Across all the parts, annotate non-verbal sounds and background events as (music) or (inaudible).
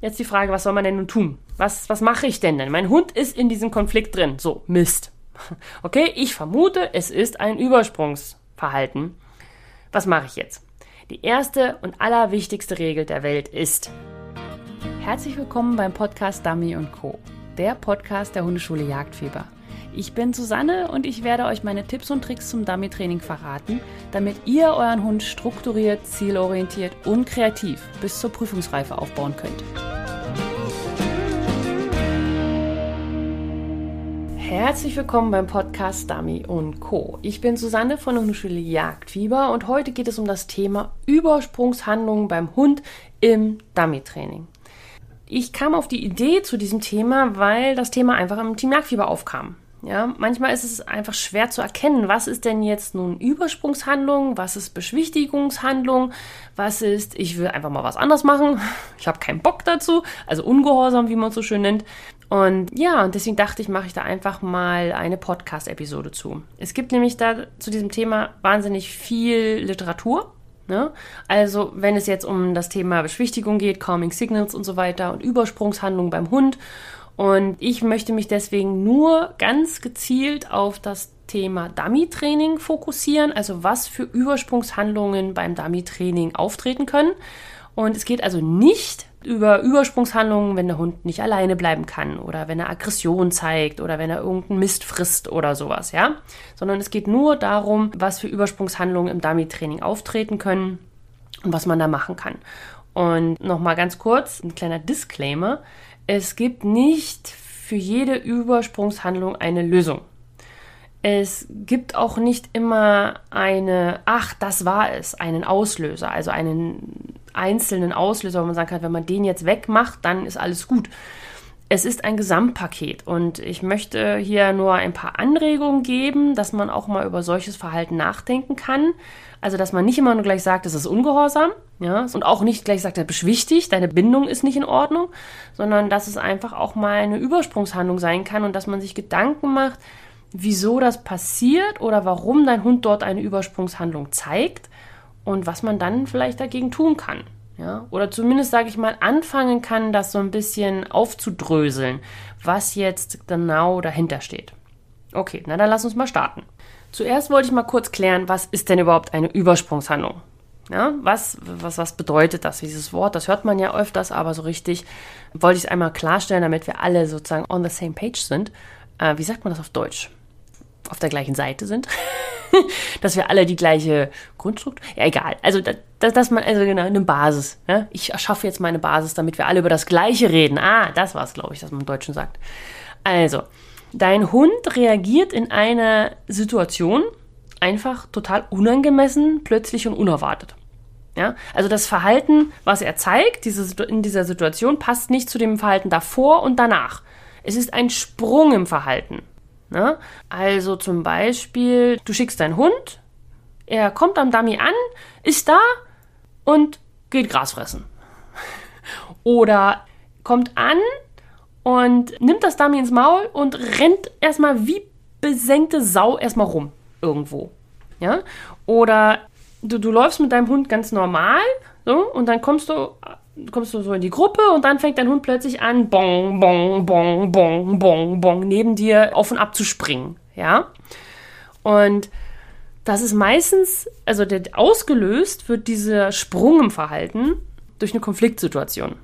Jetzt die Frage, was soll man denn nun tun? Was, was mache ich denn denn? Mein Hund ist in diesem Konflikt drin. So, Mist. (laughs) Okay, ich vermute, es ist ein Übersprungsverhalten. Was mache ich jetzt? Die erste und allerwichtigste Regel der Welt ist. Herzlich willkommen beim Podcast Dummy Co., der Podcast der Hundeschule Jagdfieber. Ich bin Susanne und ich werde euch meine Tipps und Tricks zum Dummy-Training verraten, damit ihr euren Hund strukturiert, zielorientiert und kreativ bis zur Prüfungsreife aufbauen könnt. Herzlich willkommen beim Podcast Dummy und Co. Ich bin Susanne von der Hundeschule Jagdfieber und heute geht es um das Thema Übersprungshandlungen beim Hund im Dummy-Training. Ich kam auf die Idee zu diesem Thema, weil das Thema einfach im Team Jagdfieber aufkam. Ja, manchmal ist es einfach schwer zu erkennen, was ist denn jetzt nun Übersprungshandlung, was ist Beschwichtigungshandlung, was ist, ich will einfach mal was anders machen, (laughs) ich habe keinen Bock dazu, also Ungehorsam, wie man es so schön nennt. Und ja, und deswegen dachte ich, mache ich da einfach mal eine Podcast-Episode zu. Es gibt nämlich da zu diesem Thema wahnsinnig viel Literatur. Ne? Also, wenn es jetzt um das Thema Beschwichtigung geht, Calming Signals und so weiter und Übersprungshandlungen beim Hund und ich möchte mich deswegen nur ganz gezielt auf das Thema Dummy-Training fokussieren, also was für Übersprungshandlungen beim Dummy-Training auftreten können. Und es geht also nicht über Übersprungshandlungen, wenn der Hund nicht alleine bleiben kann oder wenn er Aggression zeigt oder wenn er irgendeinen Mist frisst oder sowas, ja? Sondern es geht nur darum, was für Übersprungshandlungen im Dummy-Training auftreten können und was man da machen kann. Und nochmal ganz kurz, ein kleiner Disclaimer es gibt nicht für jede Übersprungshandlung eine Lösung. Es gibt auch nicht immer eine, ach, das war es, einen Auslöser, also einen einzelnen Auslöser, wo man sagen kann, wenn man den jetzt wegmacht, dann ist alles gut. Es ist ein Gesamtpaket und ich möchte hier nur ein paar Anregungen geben, dass man auch mal über solches Verhalten nachdenken kann. Also, dass man nicht immer nur gleich sagt, es ist ungehorsam, ja, und auch nicht gleich sagt, er beschwichtigt, deine Bindung ist nicht in Ordnung, sondern dass es einfach auch mal eine Übersprungshandlung sein kann und dass man sich Gedanken macht, wieso das passiert oder warum dein Hund dort eine Übersprungshandlung zeigt und was man dann vielleicht dagegen tun kann. Ja, oder zumindest, sage ich mal, anfangen kann, das so ein bisschen aufzudröseln, was jetzt genau dahinter steht. Okay, na dann lass uns mal starten. Zuerst wollte ich mal kurz klären, was ist denn überhaupt eine Übersprungshandlung? Ja, was, was, was bedeutet das, dieses Wort? Das hört man ja öfters, aber so richtig wollte ich es einmal klarstellen, damit wir alle sozusagen on the same page sind. Äh, wie sagt man das auf Deutsch? Auf der gleichen Seite sind? (laughs) (laughs) dass wir alle die gleiche Grundstruktur. Ja, egal. Also, dass, dass man, also genau, eine Basis. Ja? Ich erschaffe jetzt meine Basis, damit wir alle über das Gleiche reden. Ah, das war es, glaube ich, dass man im Deutschen sagt. Also, dein Hund reagiert in einer Situation einfach total unangemessen, plötzlich und unerwartet. Ja, also das Verhalten, was er zeigt, diese, in dieser Situation, passt nicht zu dem Verhalten davor und danach. Es ist ein Sprung im Verhalten. Ne? Also zum Beispiel, du schickst deinen Hund, er kommt am Dummy an, ist da und geht Gras fressen. (laughs) Oder kommt an und nimmt das Dummy ins Maul und rennt erstmal wie besenkte Sau erstmal rum irgendwo. Ja? Oder du, du läufst mit deinem Hund ganz normal so, und dann kommst du kommst du so in die Gruppe und dann fängt dein Hund plötzlich an, bong, bong, bong, bong, bong, bong, neben dir auf und ab zu springen. Ja? Und das ist meistens, also der, ausgelöst wird dieser Sprung im Verhalten durch eine Konfliktsituation.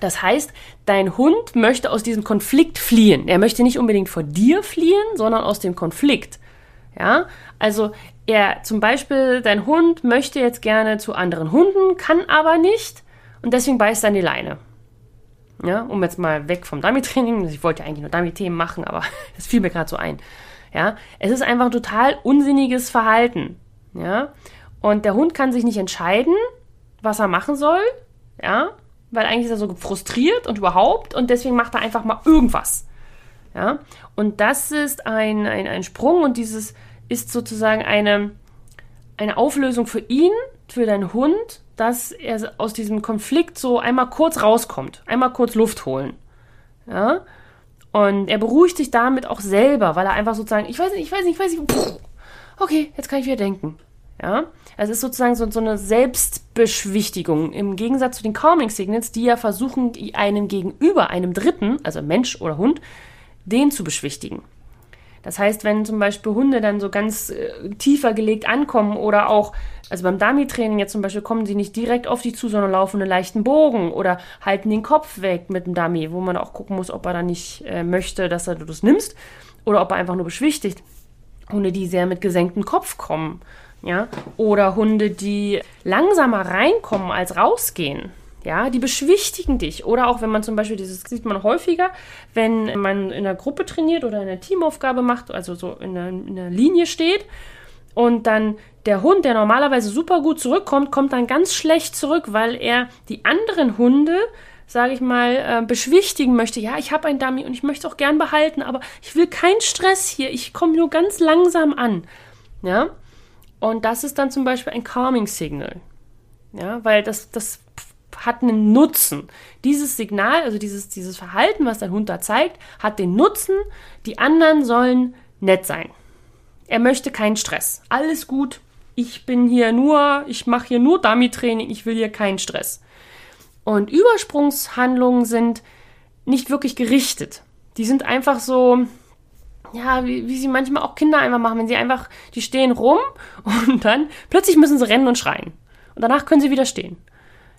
Das heißt, dein Hund möchte aus diesem Konflikt fliehen. Er möchte nicht unbedingt vor dir fliehen, sondern aus dem Konflikt. Ja, also er zum Beispiel, dein Hund möchte jetzt gerne zu anderen Hunden, kann aber nicht und deswegen beißt er an die Leine. Ja, um jetzt mal weg vom Dummy-Training. Ich wollte ja eigentlich nur Dummy-Themen machen, aber (laughs) das fiel mir gerade so ein. Ja, es ist einfach ein total unsinniges Verhalten. Ja, und der Hund kann sich nicht entscheiden, was er machen soll. Ja, weil eigentlich ist er so frustriert und überhaupt und deswegen macht er einfach mal irgendwas. Ja, und das ist ein, ein, ein Sprung und dieses ist sozusagen eine, eine Auflösung für ihn, für deinen Hund, dass er aus diesem Konflikt so einmal kurz rauskommt, einmal kurz Luft holen. Ja? Und er beruhigt sich damit auch selber, weil er einfach sozusagen, ich weiß nicht, ich weiß nicht, ich weiß nicht, pff, okay, jetzt kann ich wieder denken. Ja, also es ist sozusagen so, so eine Selbstbeschwichtigung im Gegensatz zu den Calming Signals, die ja versuchen, einem Gegenüber, einem Dritten, also Mensch oder Hund, den zu beschwichtigen. Das heißt, wenn zum Beispiel Hunde dann so ganz äh, tiefer gelegt ankommen oder auch, also beim Dummy-Training jetzt zum Beispiel, kommen sie nicht direkt auf dich zu, sondern laufen einen leichten Bogen oder halten den Kopf weg mit dem Dummy, wo man auch gucken muss, ob er dann nicht äh, möchte, dass er, du das nimmst oder ob er einfach nur beschwichtigt. Hunde, die sehr mit gesenktem Kopf kommen, ja, oder Hunde, die langsamer reinkommen als rausgehen ja, die beschwichtigen dich. Oder auch wenn man zum Beispiel, dieses sieht man häufiger, wenn man in einer Gruppe trainiert oder eine Teamaufgabe macht, also so in einer, in einer Linie steht und dann der Hund, der normalerweise super gut zurückkommt, kommt dann ganz schlecht zurück, weil er die anderen Hunde, sage ich mal, äh, beschwichtigen möchte. Ja, ich habe ein Dummy und ich möchte es auch gern behalten, aber ich will keinen Stress hier. Ich komme nur ganz langsam an. Ja, und das ist dann zum Beispiel ein Calming Signal. Ja, weil das, das hat einen Nutzen. Dieses Signal, also dieses, dieses Verhalten, was dein Hund da zeigt, hat den Nutzen, die anderen sollen nett sein. Er möchte keinen Stress. Alles gut. Ich bin hier nur, ich mache hier nur Dummy-Training, ich will hier keinen Stress. Und Übersprungshandlungen sind nicht wirklich gerichtet. Die sind einfach so, ja, wie, wie sie manchmal auch Kinder einfach machen, wenn sie einfach, die stehen rum (laughs) und dann plötzlich müssen sie rennen und schreien. Und danach können sie wieder stehen.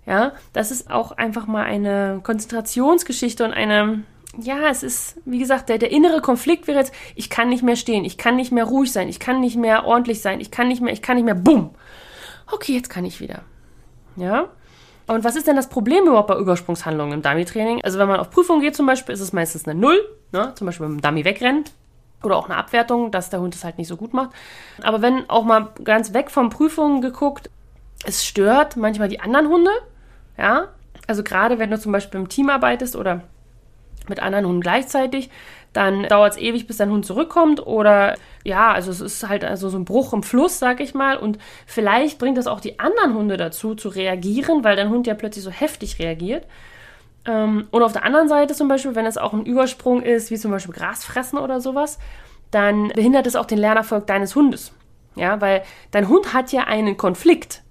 Ja, das ist auch einfach mal eine Konzentrationsgeschichte und eine, ja, es ist, wie gesagt, der, der innere Konflikt wäre jetzt, ich kann nicht mehr stehen, ich kann nicht mehr ruhig sein, ich kann nicht mehr ordentlich sein, ich kann nicht mehr, ich kann nicht mehr, bumm. Okay, jetzt kann ich wieder. Ja. Und was ist denn das Problem überhaupt bei Übersprungshandlungen im Dummy-Training? Also wenn man auf Prüfung geht zum Beispiel, ist es meistens eine Null, ne? zum Beispiel dem Dummy wegrennen oder auch eine Abwertung, dass der Hund es halt nicht so gut macht. Aber wenn auch mal ganz weg von Prüfungen geguckt, es stört manchmal die anderen Hunde, ja, also gerade wenn du zum Beispiel im Team arbeitest oder mit anderen Hunden gleichzeitig, dann dauert es ewig, bis dein Hund zurückkommt oder ja, also es ist halt also so ein Bruch im Fluss, sag ich mal und vielleicht bringt das auch die anderen Hunde dazu zu reagieren, weil dein Hund ja plötzlich so heftig reagiert. Ähm, und auf der anderen Seite zum Beispiel, wenn es auch ein Übersprung ist, wie zum Beispiel Grasfressen oder sowas, dann behindert es auch den Lernerfolg deines Hundes. Ja, weil dein Hund hat ja einen Konflikt.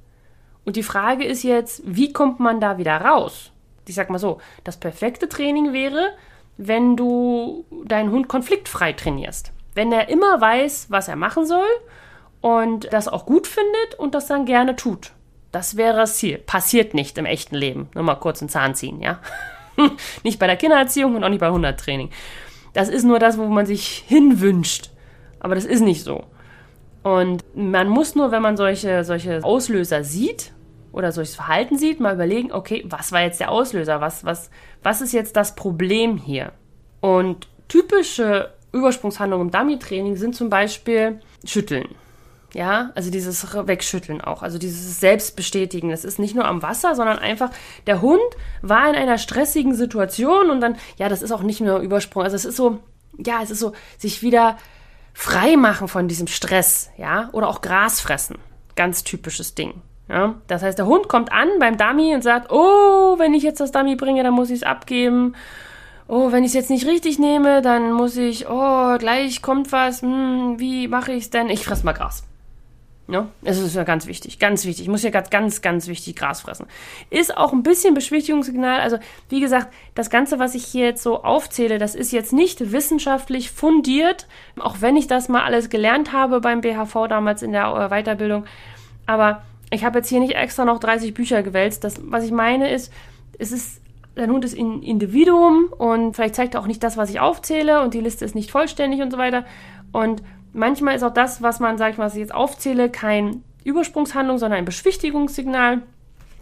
Und die Frage ist jetzt, wie kommt man da wieder raus? Ich sag mal so, das perfekte Training wäre, wenn du deinen Hund konfliktfrei trainierst. Wenn er immer weiß, was er machen soll und das auch gut findet und das dann gerne tut. Das wäre das Ziel. Passiert nicht im echten Leben. Nur mal kurz einen Zahn ziehen, ja? (laughs) nicht bei der Kindererziehung und auch nicht bei Hundertraining. Das ist nur das, wo man sich hinwünscht. Aber das ist nicht so. Und man muss nur, wenn man solche, solche Auslöser sieht oder solches Verhalten sieht, mal überlegen, okay, was war jetzt der Auslöser? Was, was, was ist jetzt das Problem hier? Und typische Übersprungshandlungen im Dummy-Training sind zum Beispiel Schütteln. Ja, also dieses Wegschütteln auch, also dieses Selbstbestätigen. Das ist nicht nur am Wasser, sondern einfach, der Hund war in einer stressigen Situation und dann, ja, das ist auch nicht nur Übersprung. Also es ist so, ja, es ist so, sich wieder frei machen von diesem Stress, ja, oder auch Gras fressen. Ganz typisches Ding. Ja? Das heißt, der Hund kommt an beim Dummy und sagt, oh, wenn ich jetzt das Dummy bringe, dann muss ich es abgeben. Oh, wenn ich es jetzt nicht richtig nehme, dann muss ich, oh, gleich kommt was, hm, wie mache ich es denn? Ich fress mal Gras. Ja, es ist ja ganz wichtig, ganz wichtig. Ich muss ja ganz, ganz, ganz wichtig Gras fressen. Ist auch ein bisschen Beschwichtigungssignal. Also, wie gesagt, das Ganze, was ich hier jetzt so aufzähle, das ist jetzt nicht wissenschaftlich fundiert, auch wenn ich das mal alles gelernt habe beim BHV damals in der äh, Weiterbildung. Aber ich habe jetzt hier nicht extra noch 30 Bücher gewälzt. Das, was ich meine ist, es ist, dein Hund ist ein Individuum und vielleicht zeigt er auch nicht das, was ich aufzähle und die Liste ist nicht vollständig und so weiter. Und manchmal ist auch das, was man, sag ich mal, was ich jetzt aufzähle, kein Übersprungshandlung, sondern ein Beschwichtigungssignal.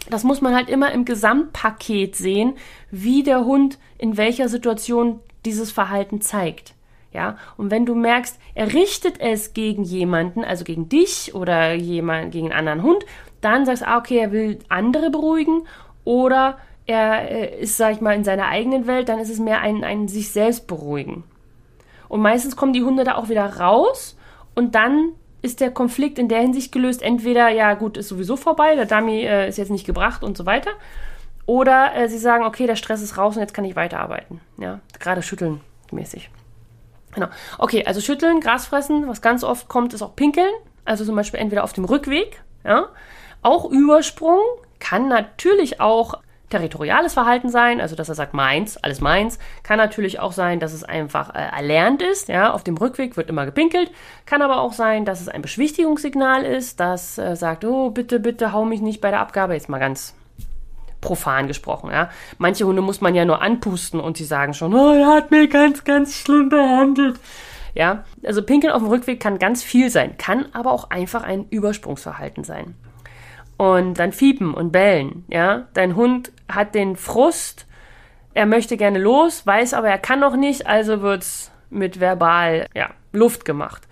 Das muss man halt immer im Gesamtpaket sehen, wie der Hund in welcher Situation dieses Verhalten zeigt. Ja, und wenn du merkst, er richtet es gegen jemanden, also gegen dich oder jemand, gegen einen anderen Hund, dann sagst du, ah, okay, er will andere beruhigen oder er äh, ist, sag ich mal, in seiner eigenen Welt, dann ist es mehr ein, ein sich selbst beruhigen. Und meistens kommen die Hunde da auch wieder raus und dann ist der Konflikt in der Hinsicht gelöst. Entweder, ja gut, ist sowieso vorbei, der Dummy äh, ist jetzt nicht gebracht und so weiter. Oder äh, sie sagen, okay, der Stress ist raus und jetzt kann ich weiterarbeiten. Ja, gerade schütteln mäßig. Genau. Okay, also schütteln, Gras fressen, was ganz oft kommt, ist auch pinkeln. also zum Beispiel entweder auf dem Rückweg, ja, auch Übersprung, kann natürlich auch territoriales Verhalten sein, also dass er sagt meins, alles meins. Kann natürlich auch sein, dass es einfach äh, erlernt ist, ja, auf dem Rückweg wird immer gepinkelt. Kann aber auch sein, dass es ein Beschwichtigungssignal ist, das äh, sagt, oh, bitte, bitte hau mich nicht bei der Abgabe, jetzt mal ganz profan gesprochen, ja. Manche Hunde muss man ja nur anpusten und sie sagen schon, oh, er hat mich ganz, ganz schlimm behandelt. Ja, also Pinkeln auf dem Rückweg kann ganz viel sein, kann aber auch einfach ein Übersprungsverhalten sein. Und dann fiepen und bellen, ja. Dein Hund hat den Frust, er möchte gerne los, weiß aber, er kann noch nicht, also wird's mit verbal, ja, Luft gemacht.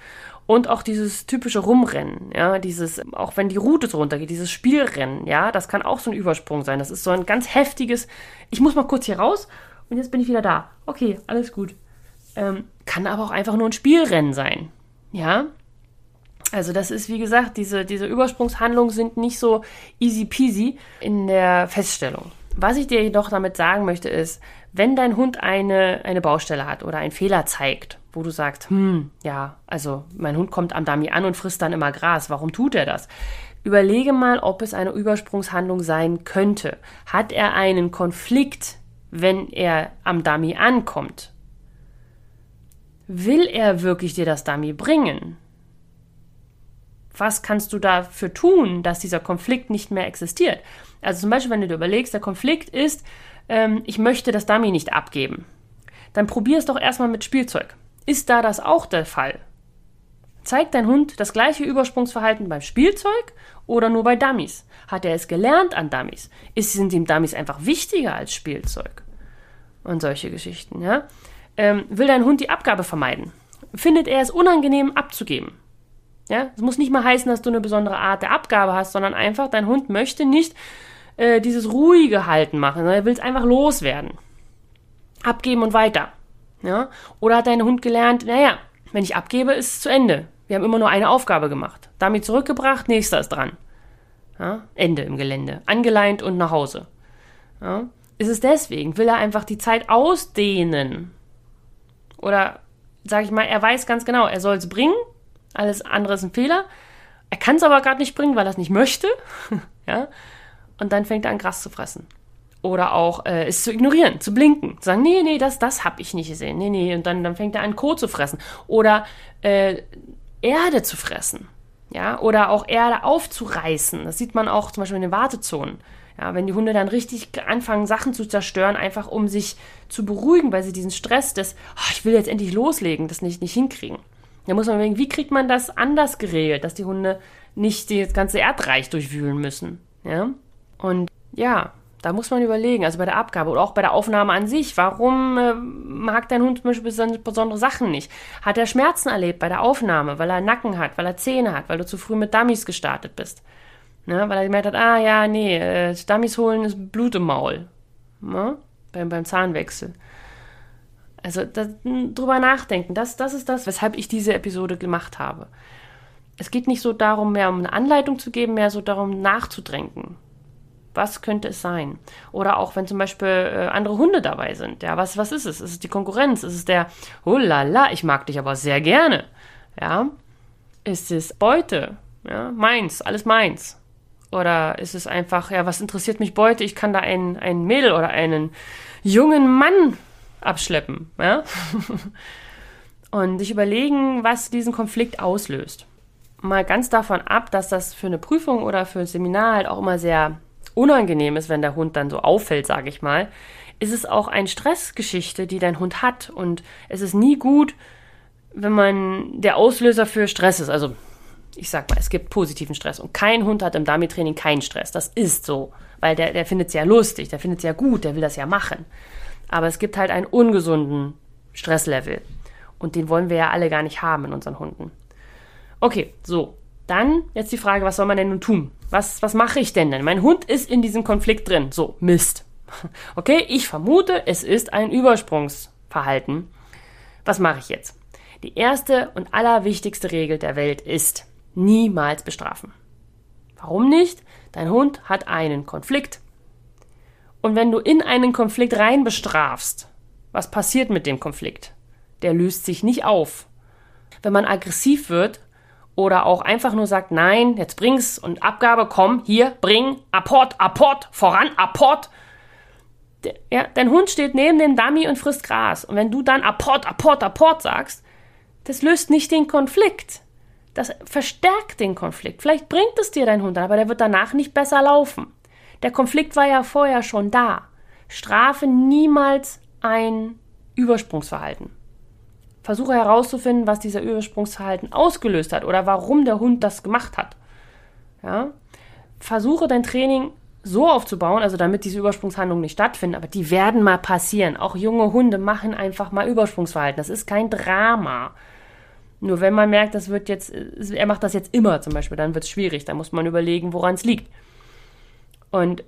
Und auch dieses typische Rumrennen, ja, dieses, auch wenn die Route so runtergeht, dieses Spielrennen, ja, das kann auch so ein Übersprung sein. Das ist so ein ganz heftiges, ich muss mal kurz hier raus und jetzt bin ich wieder da. Okay, alles gut. Ähm, kann aber auch einfach nur ein Spielrennen sein, ja. Also das ist, wie gesagt, diese, diese Übersprungshandlungen sind nicht so easy peasy in der Feststellung. Was ich dir jedoch damit sagen möchte, ist, wenn dein Hund eine, eine Baustelle hat oder einen Fehler zeigt, wo du sagst, hm, ja, also mein Hund kommt am Dummy an und frisst dann immer Gras, warum tut er das? Überlege mal, ob es eine Übersprungshandlung sein könnte. Hat er einen Konflikt, wenn er am Dummy ankommt? Will er wirklich dir das Dummy bringen? Was kannst du dafür tun, dass dieser Konflikt nicht mehr existiert? Also zum Beispiel, wenn du dir überlegst, der Konflikt ist, ähm, ich möchte das Dummy nicht abgeben. Dann probier es doch erstmal mit Spielzeug. Ist da das auch der Fall? Zeigt dein Hund das gleiche Übersprungsverhalten beim Spielzeug oder nur bei Dummies? Hat er es gelernt an Dummies? Ist, sind ihm Dummies einfach wichtiger als Spielzeug? Und solche Geschichten, ja? Ähm, will dein Hund die Abgabe vermeiden? Findet er es unangenehm abzugeben? Ja, es muss nicht mal heißen, dass du eine besondere Art der Abgabe hast, sondern einfach, dein Hund möchte nicht äh, dieses ruhige Halten machen, sondern er will es einfach loswerden. Abgeben und weiter. Ja? Oder hat dein Hund gelernt, naja, wenn ich abgebe, ist es zu Ende. Wir haben immer nur eine Aufgabe gemacht. Damit zurückgebracht, nächster ist dran. Ja? Ende im Gelände. Angeleint und nach Hause. Ja? Ist es deswegen? Will er einfach die Zeit ausdehnen? Oder sage ich mal, er weiß ganz genau, er soll es bringen, alles andere ist ein Fehler. Er kann es aber gerade nicht bringen, weil er es nicht möchte. (laughs) ja? Und dann fängt er an, Gras zu fressen. Oder auch äh, es zu ignorieren, zu blinken. Zu sagen, nee, nee, das, das habe ich nicht gesehen. Nee, nee. Und dann, dann fängt er an, Kot zu fressen. Oder äh, Erde zu fressen. Ja, oder auch Erde aufzureißen. Das sieht man auch zum Beispiel in den Wartezonen. Ja, wenn die Hunde dann richtig anfangen, Sachen zu zerstören, einfach um sich zu beruhigen, weil sie diesen Stress des, oh, ich will jetzt endlich loslegen, das nicht, nicht hinkriegen. Da muss man überlegen, wie kriegt man das anders geregelt, dass die Hunde nicht das ganze Erdreich durchwühlen müssen. Ja? Und ja, da muss man überlegen, also bei der Abgabe oder auch bei der Aufnahme an sich, warum äh, mag dein Hund zum Beispiel besondere Sachen nicht? Hat er Schmerzen erlebt bei der Aufnahme, weil er Nacken hat, weil er Zähne hat, weil du zu früh mit Dummies gestartet bist? Ne? Weil er gemerkt hat, ah ja, nee, äh, Dummies holen ist Blut im Maul. Ne? Beim, beim Zahnwechsel. Also da, drüber nachdenken, das, das ist das, weshalb ich diese Episode gemacht habe. Es geht nicht so darum, mehr um eine Anleitung zu geben, mehr so darum nachzudrängen. Was könnte es sein? Oder auch wenn zum Beispiel äh, andere Hunde dabei sind. Ja, was, was ist es? Ist es die Konkurrenz? Ist es der, oh la la, ich mag dich aber sehr gerne? Ja. Ist es Beute? Ja, meins, alles meins. Oder ist es einfach, ja, was interessiert mich Beute? Ich kann da einen, einen Mädel oder einen jungen Mann abschleppen. Ja? (laughs) Und sich überlegen, was diesen Konflikt auslöst. Mal ganz davon ab, dass das für eine Prüfung oder für ein Seminar halt auch immer sehr unangenehm ist, wenn der Hund dann so auffällt, sage ich mal, ist es auch eine Stressgeschichte, die dein Hund hat. Und es ist nie gut, wenn man der Auslöser für Stress ist. Also ich sag mal, es gibt positiven Stress. Und kein Hund hat im Dummy-Training keinen Stress. Das ist so. Weil der, der findet es ja lustig, der findet es ja gut, der will das ja machen. Aber es gibt halt einen ungesunden Stresslevel. Und den wollen wir ja alle gar nicht haben in unseren Hunden. Okay, so. Dann jetzt die Frage, was soll man denn nun tun? Was, was mache ich denn denn? Mein Hund ist in diesem Konflikt drin. So, Mist. (laughs) Okay, ich vermute, es ist ein Übersprungsverhalten. Was mache ich jetzt? Die erste und allerwichtigste Regel der Welt ist, niemals bestrafen. Warum nicht? Dein Hund hat einen Konflikt. Und wenn du in einen Konflikt rein bestrafst, was passiert mit dem Konflikt? Der löst sich nicht auf. Wenn man aggressiv wird oder auch einfach nur sagt, nein, jetzt bring's und Abgabe, komm, hier, bring, Apport, Apport, voran, Apport. Ja, dein Hund steht neben dem Dummy und frisst Gras. Und wenn du dann Apport, Apport, Apport sagst, das löst nicht den Konflikt. Das verstärkt den Konflikt. Vielleicht bringt es dir dein Hund, aber der wird danach nicht besser laufen. Der Konflikt war ja vorher schon da. Strafe niemals ein Übersprungsverhalten. Versuche herauszufinden, was dieser Übersprungsverhalten ausgelöst hat oder warum der Hund das gemacht hat. Ja? Versuche dein Training so aufzubauen, also damit diese Übersprungshandlungen nicht stattfinden, aber die werden mal passieren. Auch junge Hunde machen einfach mal Übersprungsverhalten. Das ist kein Drama. Nur wenn man merkt, das wird jetzt, er macht das jetzt immer zum Beispiel, dann wird es schwierig. Da muss man überlegen, woran es liegt. Und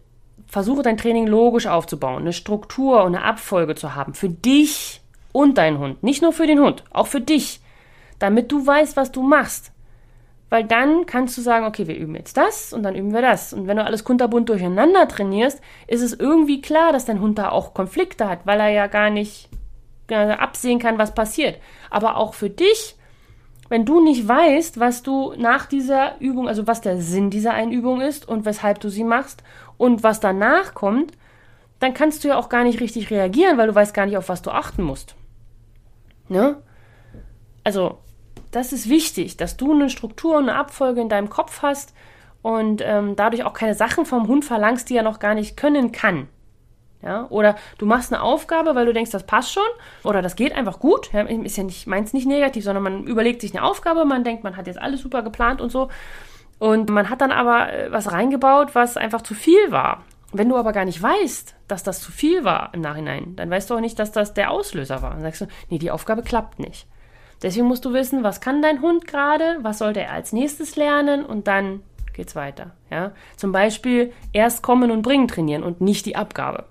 versuche dein Training logisch aufzubauen, eine Struktur und eine Abfolge zu haben. Für dich und deinen Hund. Nicht nur für den Hund, auch für dich. Damit du weißt, was du machst. Weil dann kannst du sagen, okay, wir üben jetzt das und dann üben wir das. Und wenn du alles kunterbunt durcheinander trainierst, ist es irgendwie klar, dass dein Hund da auch Konflikte hat, weil er ja gar nicht absehen kann, was passiert. Aber auch für dich, wenn du nicht weißt, was du nach dieser Übung, also was der Sinn dieser Einübung ist und weshalb du sie machst und was danach kommt, dann kannst du ja auch gar nicht richtig reagieren, weil du weißt gar nicht, auf was du achten musst. Ne? Also, das ist wichtig, dass du eine Struktur und eine Abfolge in deinem Kopf hast und ähm, dadurch auch keine Sachen vom Hund verlangst, die er noch gar nicht können kann. Ja, oder du machst eine Aufgabe, weil du denkst, das passt schon, oder das geht einfach gut. Ja, ist ja nicht, meins nicht negativ, sondern man überlegt sich eine Aufgabe, man denkt, man hat jetzt alles super geplant und so. Und man hat dann aber äh, was reingebaut, was einfach zu viel war. Wenn du aber gar nicht weißt, dass das zu viel war im Nachhinein, dann weißt du auch nicht, dass das der Auslöser war. Dann sagst du, nee, die Aufgabe klappt nicht. Deswegen musst du wissen, was kann dein Hund gerade, was sollte er als nächstes lernen und dann geht's weiter. Ja? Zum Beispiel erst kommen und bringen trainieren und nicht die Abgabe.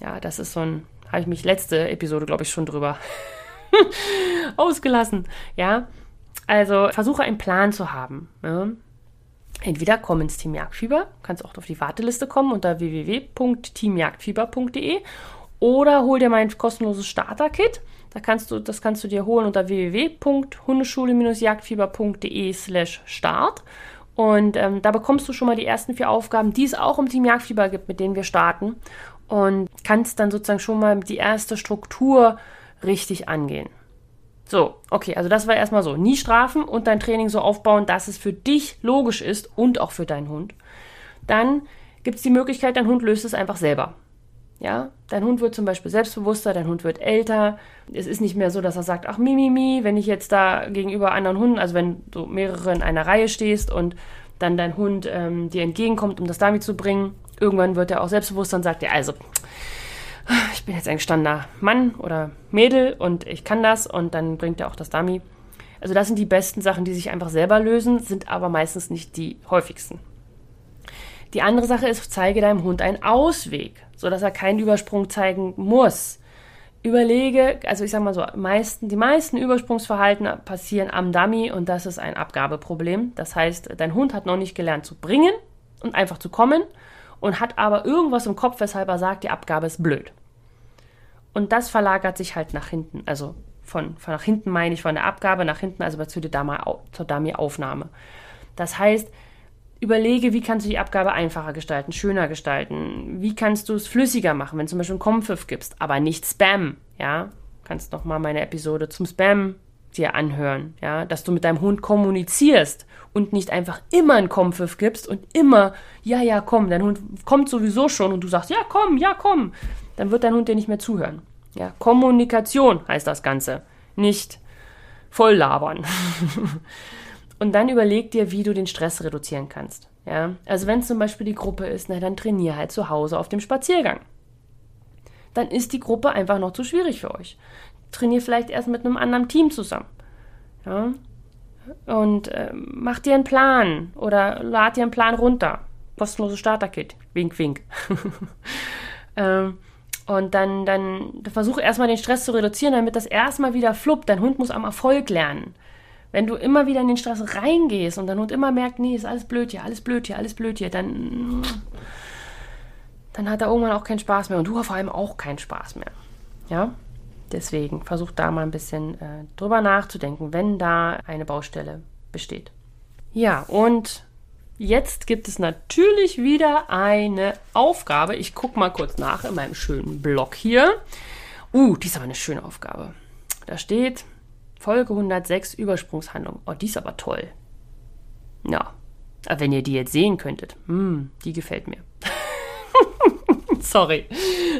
Ja, das ist so ein, habe ich mich letzte Episode, glaube ich, schon drüber (laughs) ausgelassen. Ja, also versuche einen Plan zu haben. Ja? Entweder komm ins Team Jagdfieber, kannst auch auf die Warteliste kommen unter www.teamjagdfieber.de oder hol dir mein kostenloses Starter-Kit. Da kannst du, das kannst du dir holen unter www.hundeschule-jagdfieber.de slash start. Und ähm, da bekommst du schon mal die ersten vier Aufgaben, die es auch im Team Jagdfieber gibt, mit denen wir starten. Und kannst dann sozusagen schon mal die erste Struktur richtig angehen. So, okay, also das war erstmal so. Nie strafen und dein Training so aufbauen, dass es für dich logisch ist und auch für deinen Hund. Dann gibt es die Möglichkeit, dein Hund löst es einfach selber. Ja, dein Hund wird zum Beispiel selbstbewusster, dein Hund wird älter. Es ist nicht mehr so, dass er sagt, ach Mimimi, mi, mi, wenn ich jetzt da gegenüber anderen Hunden, also wenn du mehrere in einer Reihe stehst und dann dein Hund ähm, dir entgegenkommt, um das damit zu bringen, irgendwann wird er auch selbstbewusster und sagt, ja, also ich bin jetzt ein gestandener Mann oder Mädel und ich kann das und dann bringt er auch das Dummy. Also das sind die besten Sachen, die sich einfach selber lösen, sind aber meistens nicht die häufigsten. Die andere Sache ist, zeige deinem Hund einen Ausweg, sodass er keinen Übersprung zeigen muss. Überlege, also ich sag mal so, meisten, die meisten Übersprungsverhalten passieren am Dummy und das ist ein Abgabeproblem. Das heißt, dein Hund hat noch nicht gelernt zu bringen und einfach zu kommen und hat aber irgendwas im Kopf, weshalb er sagt, die Abgabe ist blöd. Und das verlagert sich halt nach hinten. Also von, von nach hinten meine ich von der Abgabe nach hinten, also zu der Dummy-Aufnahme. Das heißt, überlege, wie kannst du die Abgabe einfacher gestalten, schöner gestalten. Wie kannst du es flüssiger machen, wenn du zum Beispiel einen Kompfiff gibst, aber nicht Spam, ja? Kannst noch mal meine Episode zum Spam dir anhören, ja, dass du mit deinem Hund kommunizierst und nicht einfach immer einen Kompfiff gibst und immer, ja, ja, komm, dein Hund kommt sowieso schon und du sagst, ja, komm, ja, komm, dann wird dein Hund dir nicht mehr zuhören. Ja, Kommunikation heißt das Ganze, nicht voll labern. (laughs) und dann überleg dir, wie du den Stress reduzieren kannst. Ja, also wenn es zum Beispiel die Gruppe ist, na, dann trainier halt zu Hause auf dem Spaziergang. Dann ist die Gruppe einfach noch zu schwierig für euch trainier vielleicht erst mit einem anderen Team zusammen. Ja? Und äh, mach dir einen Plan oder lad dir einen Plan runter. Kostenloses Starter-Kit. Wink, wink. (laughs) ähm, und dann, dann versuche erstmal den Stress zu reduzieren, damit das erstmal wieder fluppt. Dein Hund muss am Erfolg lernen. Wenn du immer wieder in den Stress reingehst und dein Hund immer merkt, nee, ist alles blöd hier, alles blöd hier, alles blöd hier, dann, dann hat er irgendwann auch keinen Spaß mehr und du vor allem auch keinen Spaß mehr. Ja? Deswegen versucht da mal ein bisschen äh, drüber nachzudenken, wenn da eine Baustelle besteht. Ja, und jetzt gibt es natürlich wieder eine Aufgabe. Ich gucke mal kurz nach in meinem schönen Blog hier. Uh, die ist aber eine schöne Aufgabe. Da steht Folge 106 Übersprungshandlung. Oh, die ist aber toll. Ja, aber wenn ihr die jetzt sehen könntet, hm, die gefällt mir. (laughs) Sorry,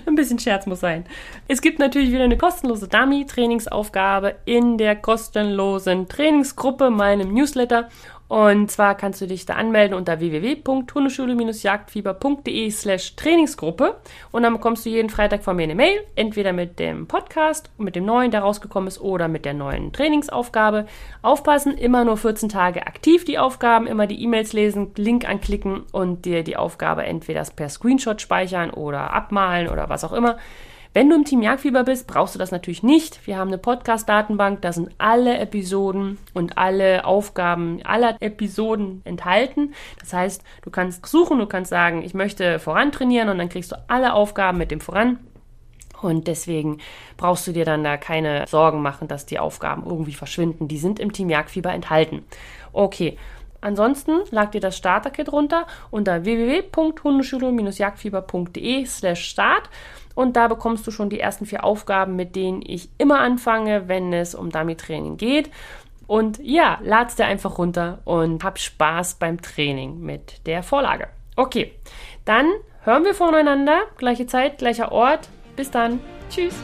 ein bisschen Scherz muss sein. Es gibt natürlich wieder eine kostenlose Dummy-Trainingsaufgabe in der kostenlosen Trainingsgruppe, meinem Newsletter. Und zwar kannst du dich da anmelden unter www.hundeschule-jagdfieber.de slash Trainingsgruppe und dann bekommst du jeden Freitag von mir eine Mail, entweder mit dem Podcast, mit dem neuen, der rausgekommen ist, oder mit der neuen Trainingsaufgabe. Aufpassen, immer nur 14 Tage aktiv die Aufgaben, immer die E-Mails lesen, Link anklicken und dir die Aufgabe entweder per Screenshot speichern oder abmalen oder was auch immer. Wenn du im Team Jagdfieber bist, brauchst du das natürlich nicht. Wir haben eine Podcast-Datenbank, da sind alle Episoden und alle Aufgaben aller Episoden enthalten. Das heißt, du kannst suchen, du kannst sagen, ich möchte vorantrainieren und dann kriegst du alle Aufgaben mit dem Voran. Und deswegen brauchst du dir dann da keine Sorgen machen, dass die Aufgaben irgendwie verschwinden. Die sind im Team Jagdfieber enthalten. Okay. Ansonsten lag dir das Starter-Kit runter unter www.hundeschule-jagdfieber.de slash start und da bekommst du schon die ersten vier Aufgaben, mit denen ich immer anfange, wenn es um Dummy-Training geht. Und ja, lad's dir einfach runter und hab Spaß beim Training mit der Vorlage. Okay, dann hören wir voneinander. Gleiche Zeit, gleicher Ort. Bis dann. Tschüss.